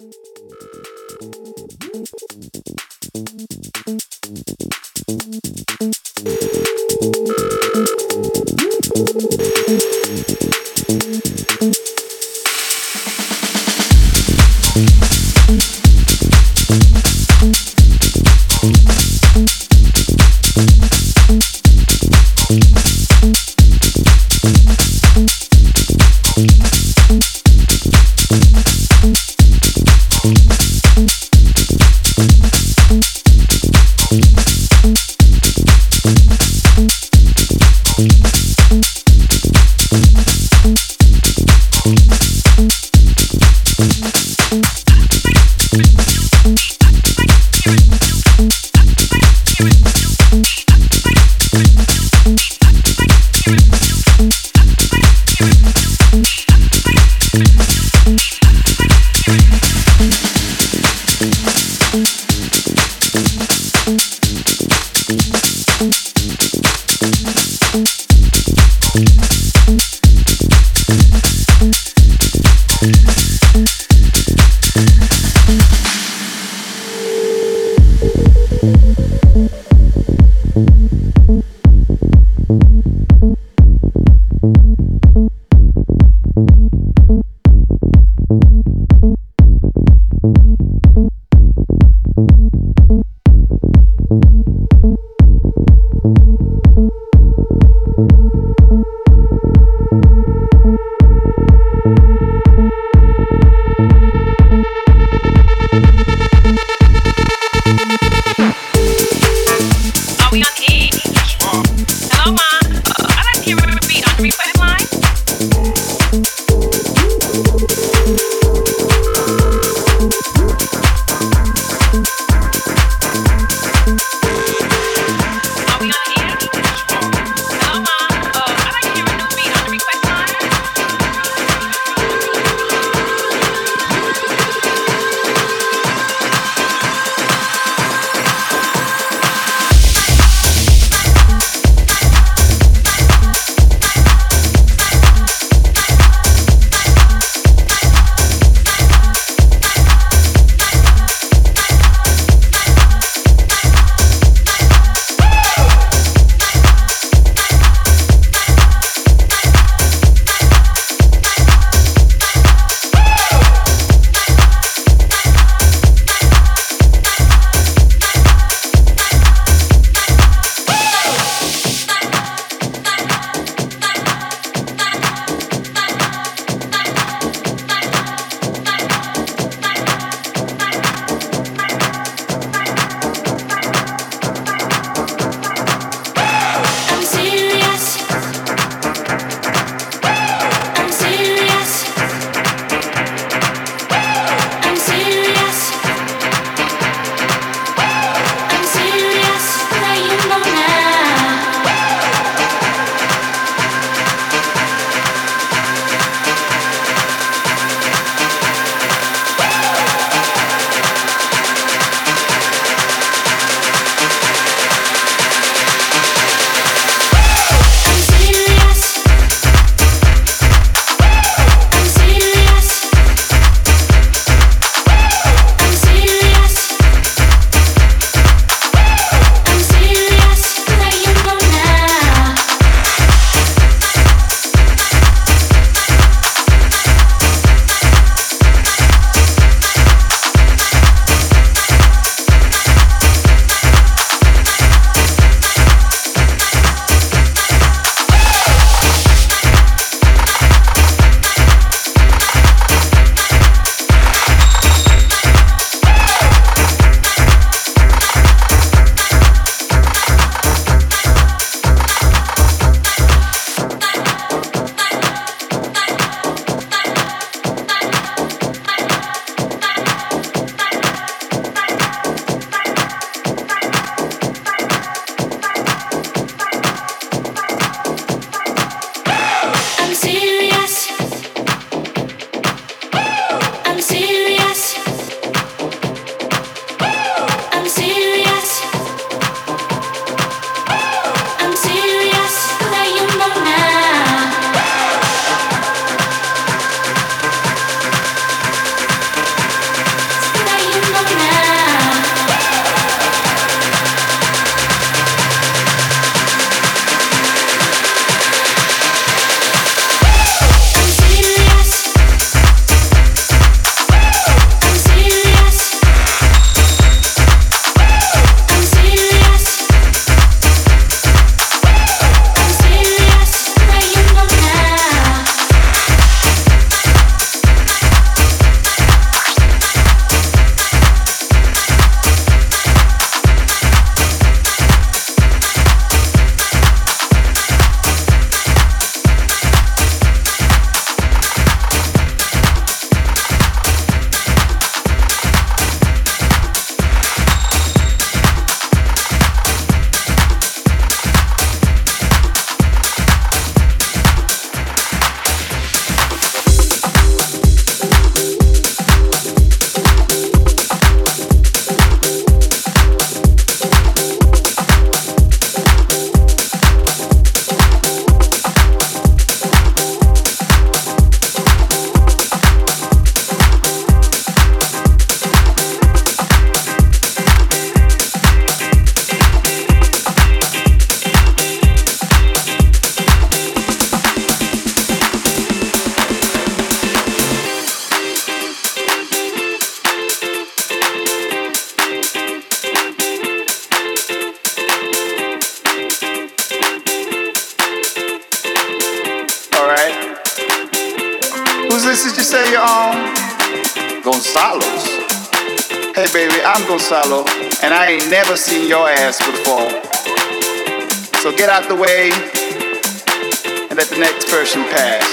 Thank you. I'm Gonzalo, and I ain't never seen your ass before. So get out the way and let the next person pass.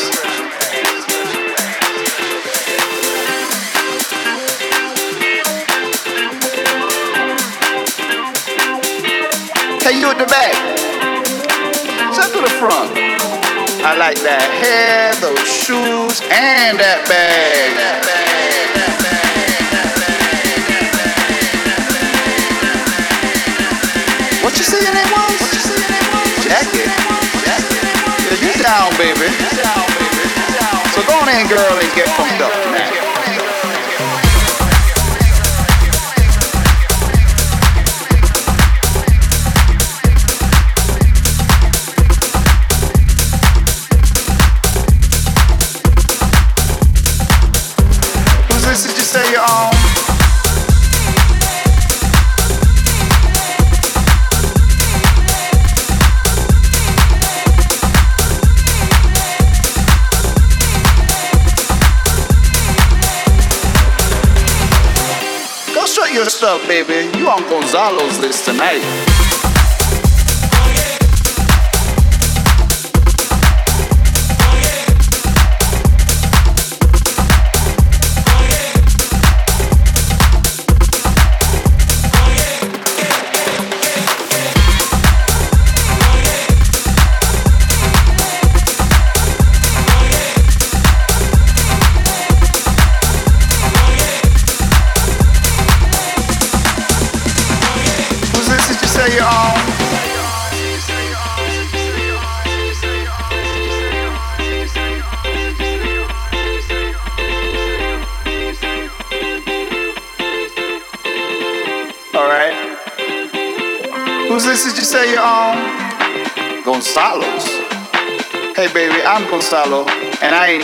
Hey, you at the back. Step to the front. I like that hair, those shoes, and that bag. Yeah, you down, baby. So go on in, girl, and get pumped up your baby. You on Gonzalo's list tonight.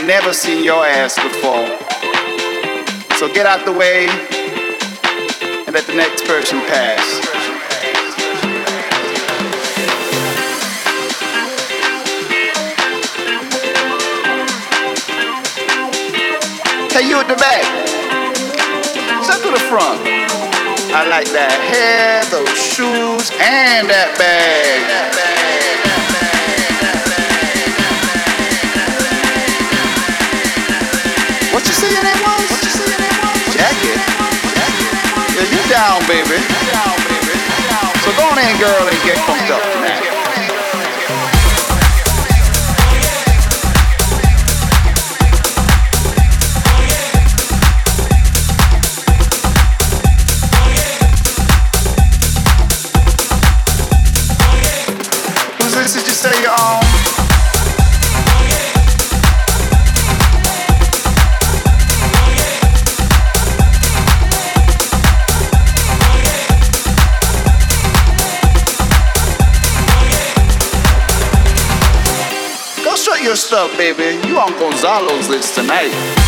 Ain't never seen your ass before. So get out the way and let the next person pass. Hey, you at the back. Step to the front. I like that hair, those shoes, and that bag. You. Yeah, you down, baby. So go on in, girl, and get pumped up stuff, baby. You on Gonzalo's list tonight.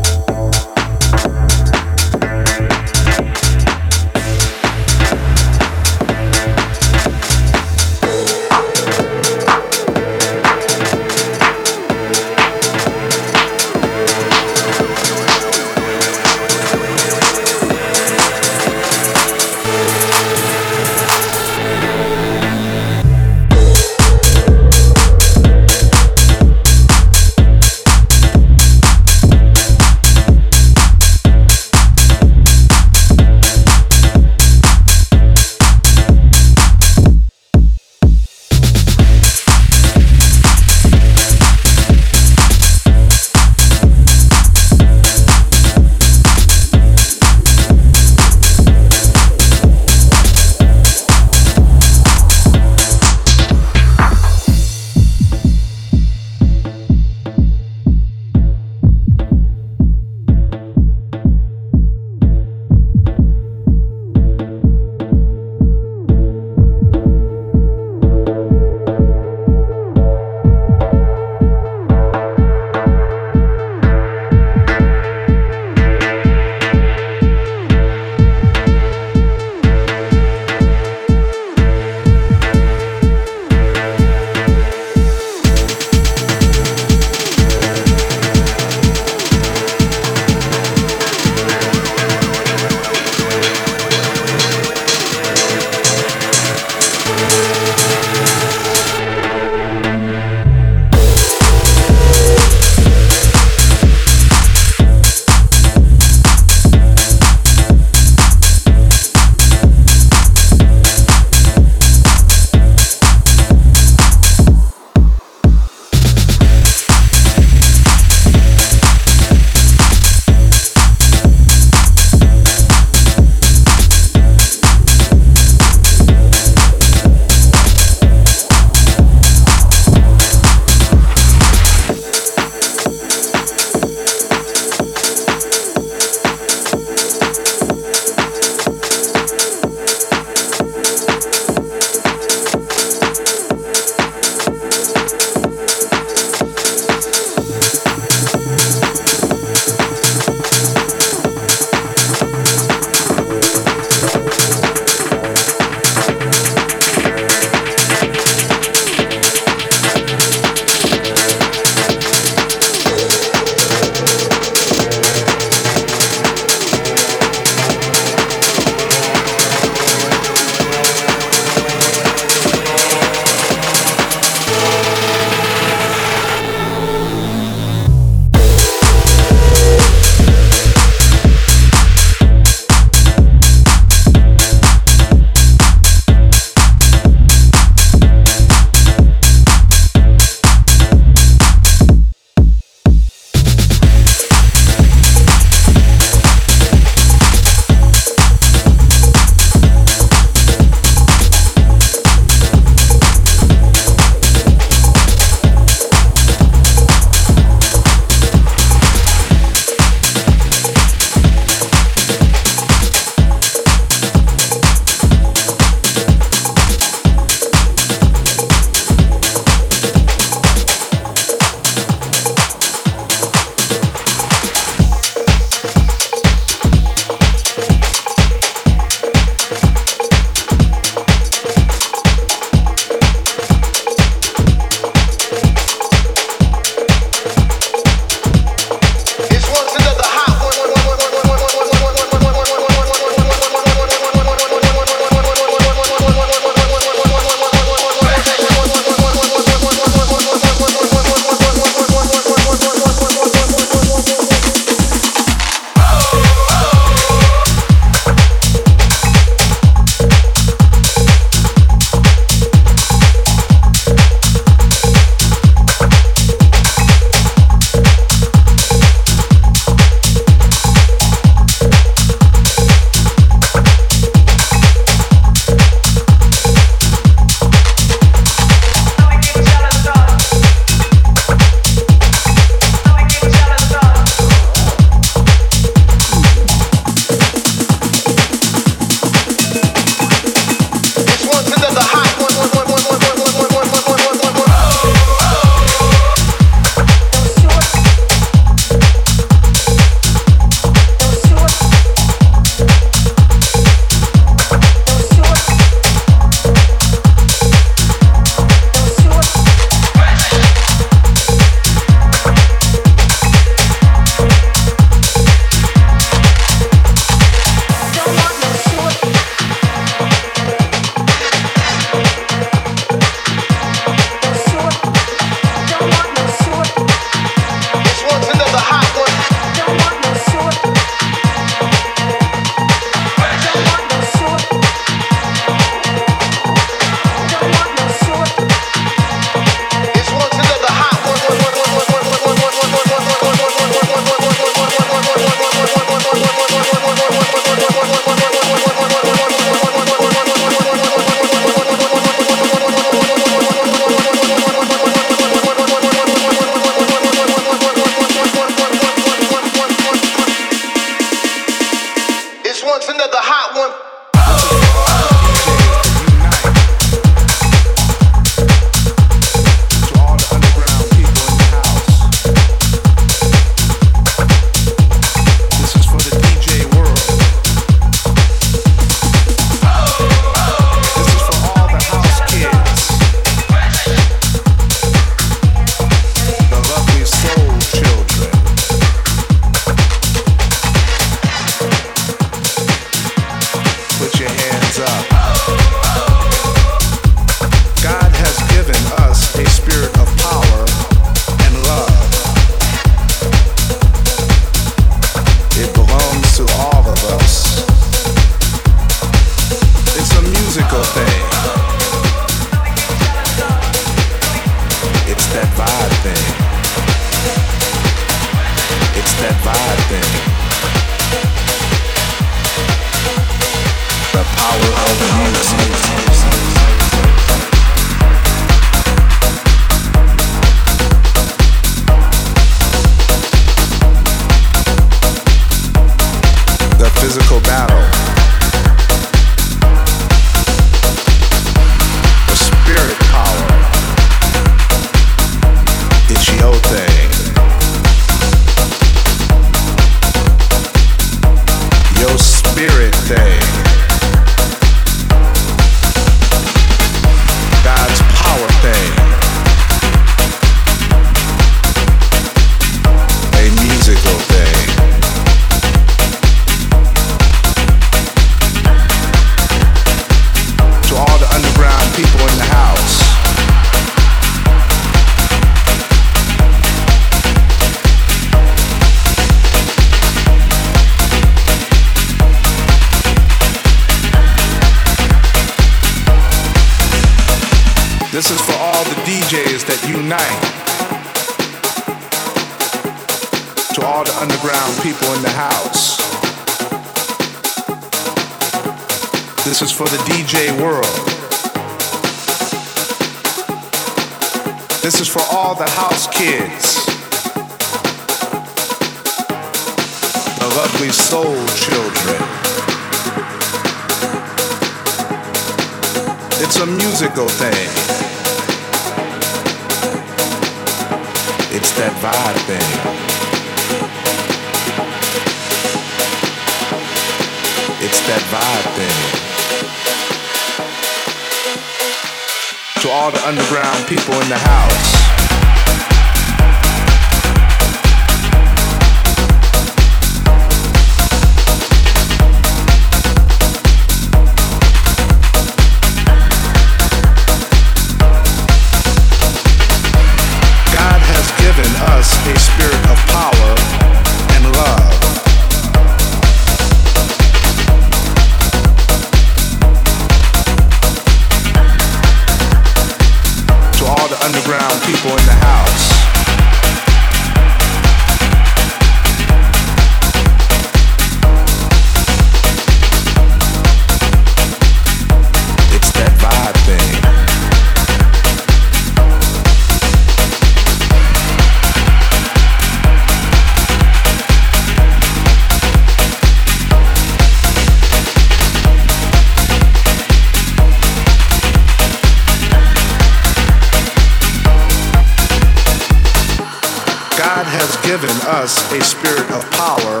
us a spirit of power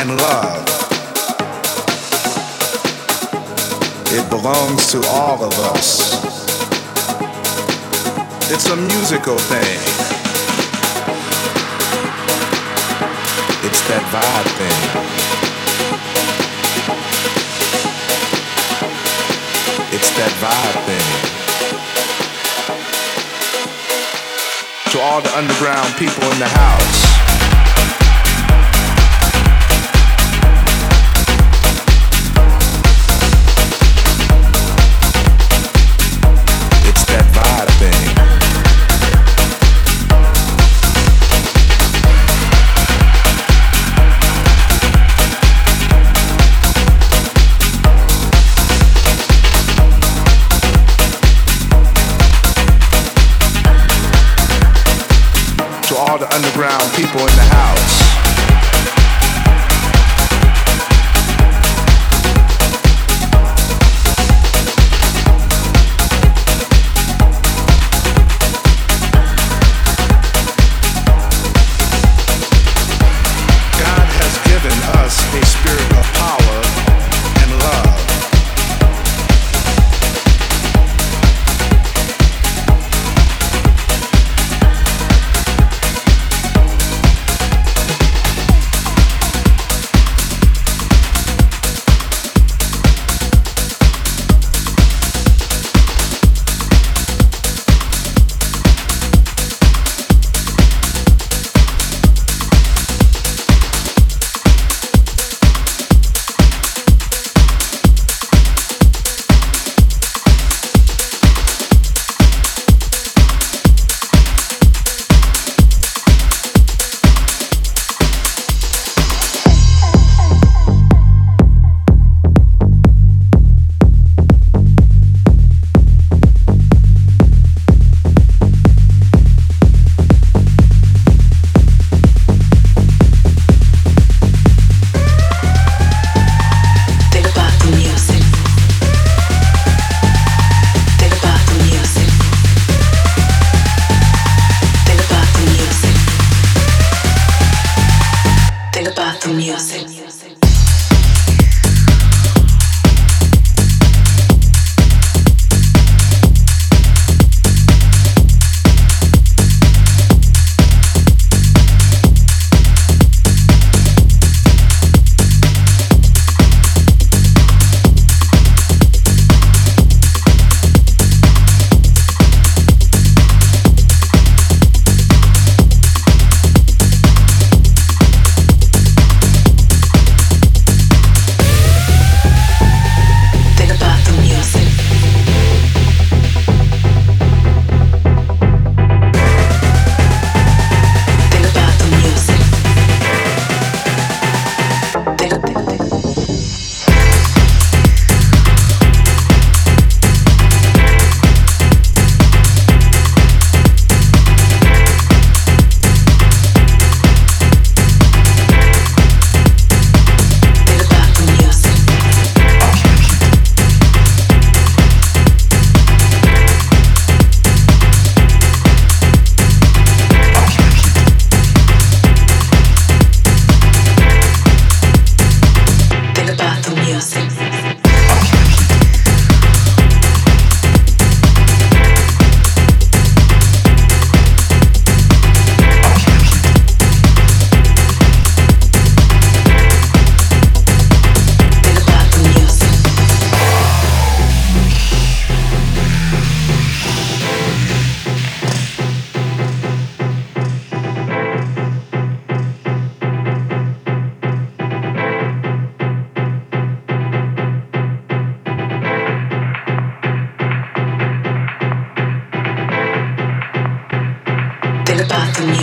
and love. It belongs to all of us. It's a musical thing. It's that vibe thing. It's that vibe thing. to all the underground people in the house. people in the house.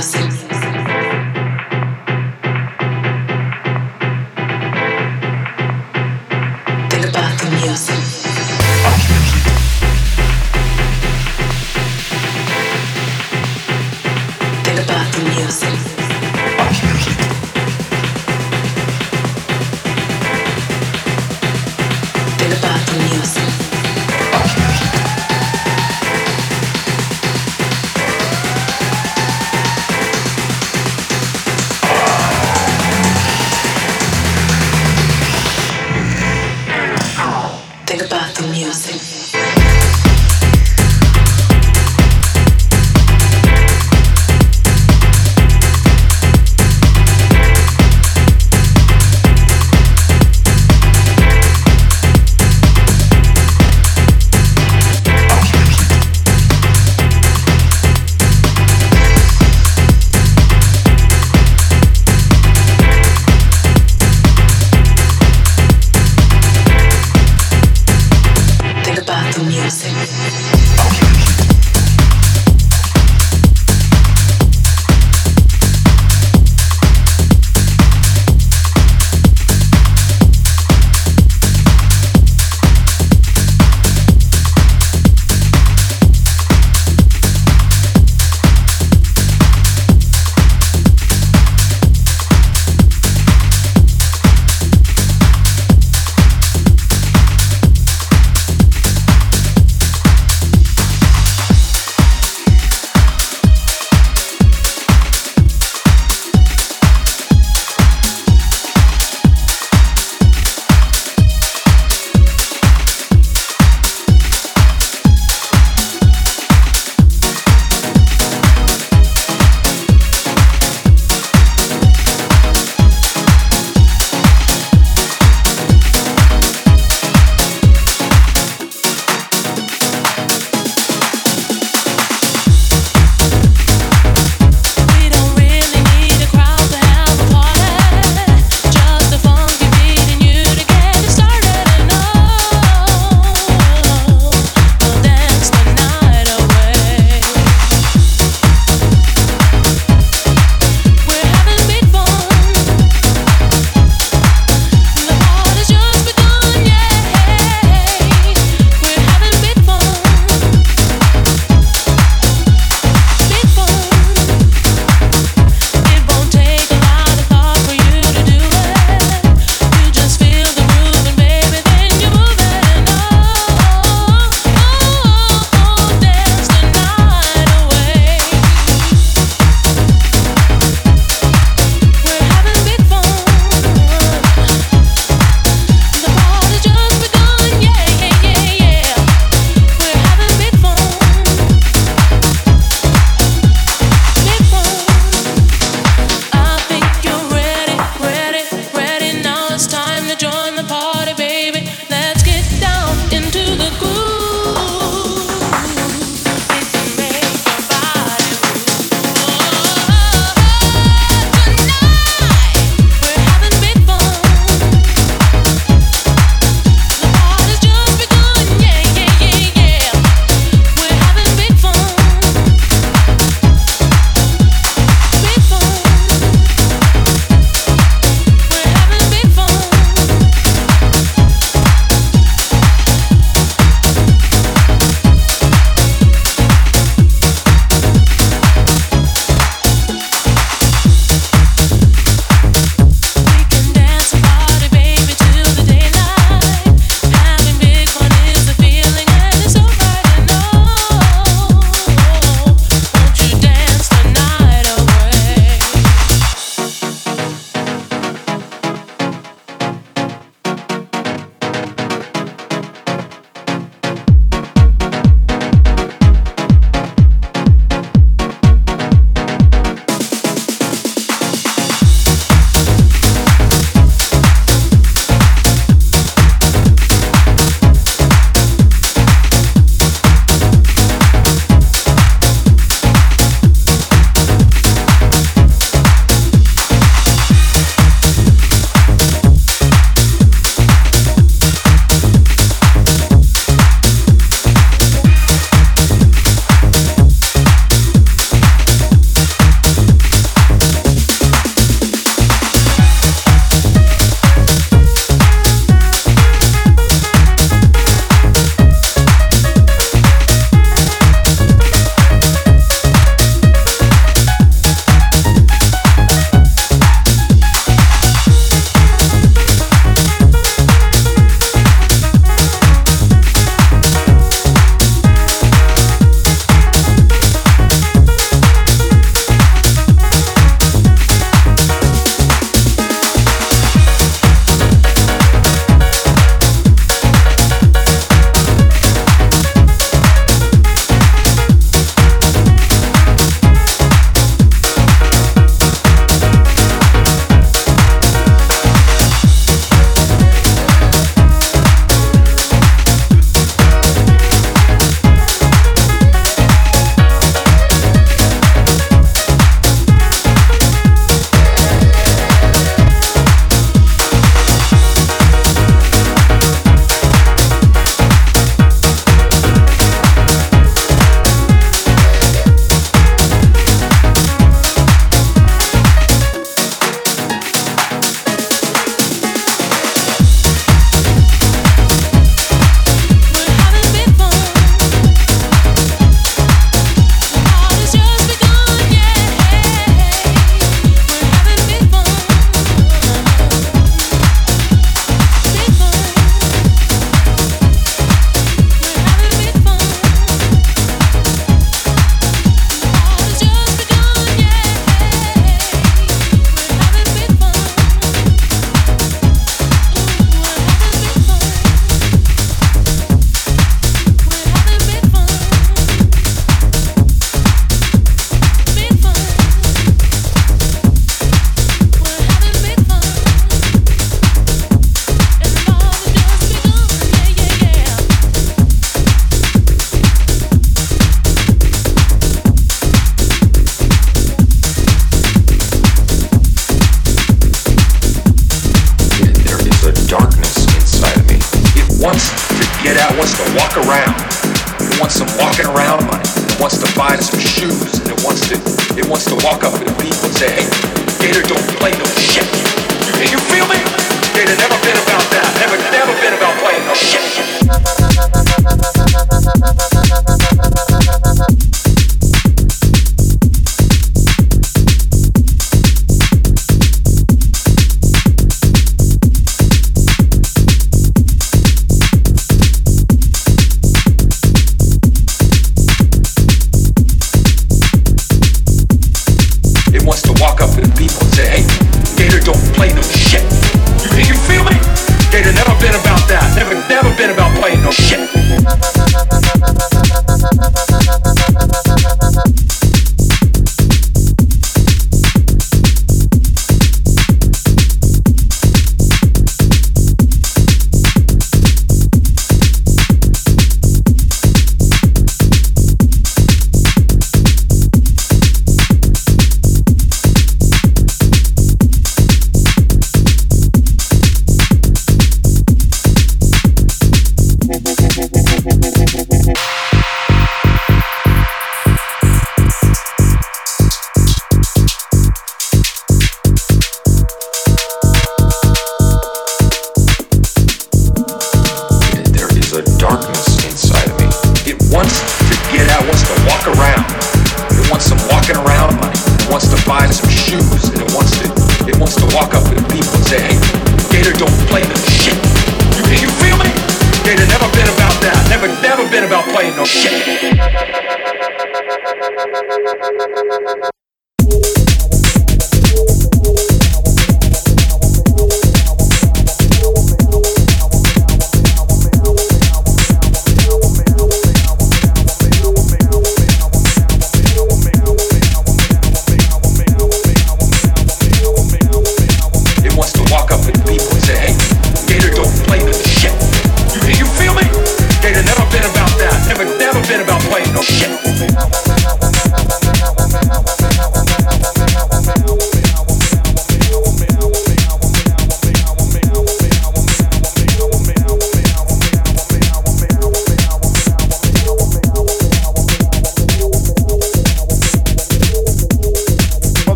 Music.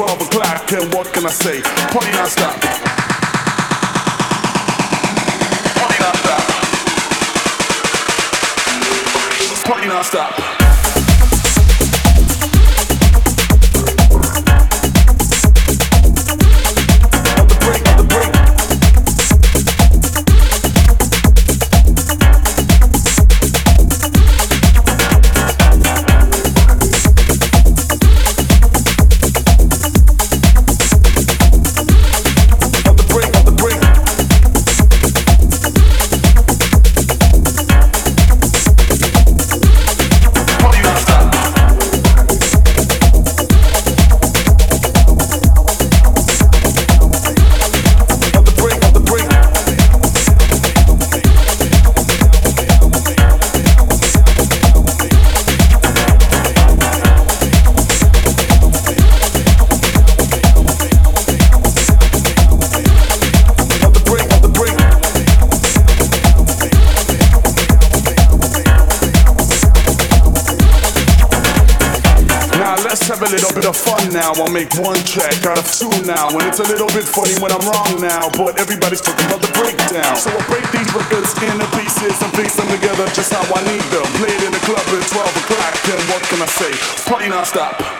12 o'clock, and what can I say? I'll make one track out of two now. And it's a little bit funny when I'm wrong now. But everybody's talking about the breakdown. So I break these records into pieces and piece them together just how I need them. Played in the club at 12 o'clock. And what can I say? Party non-stop. one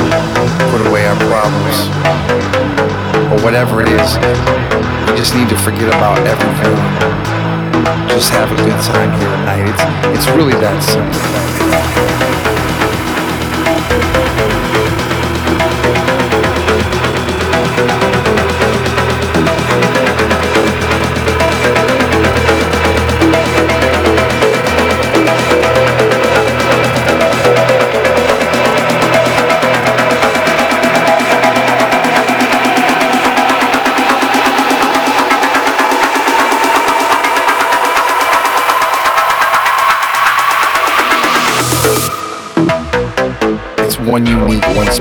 whatever it is. We just need to forget about everything. Just have a good time here tonight. It's, it's really that simple.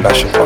Special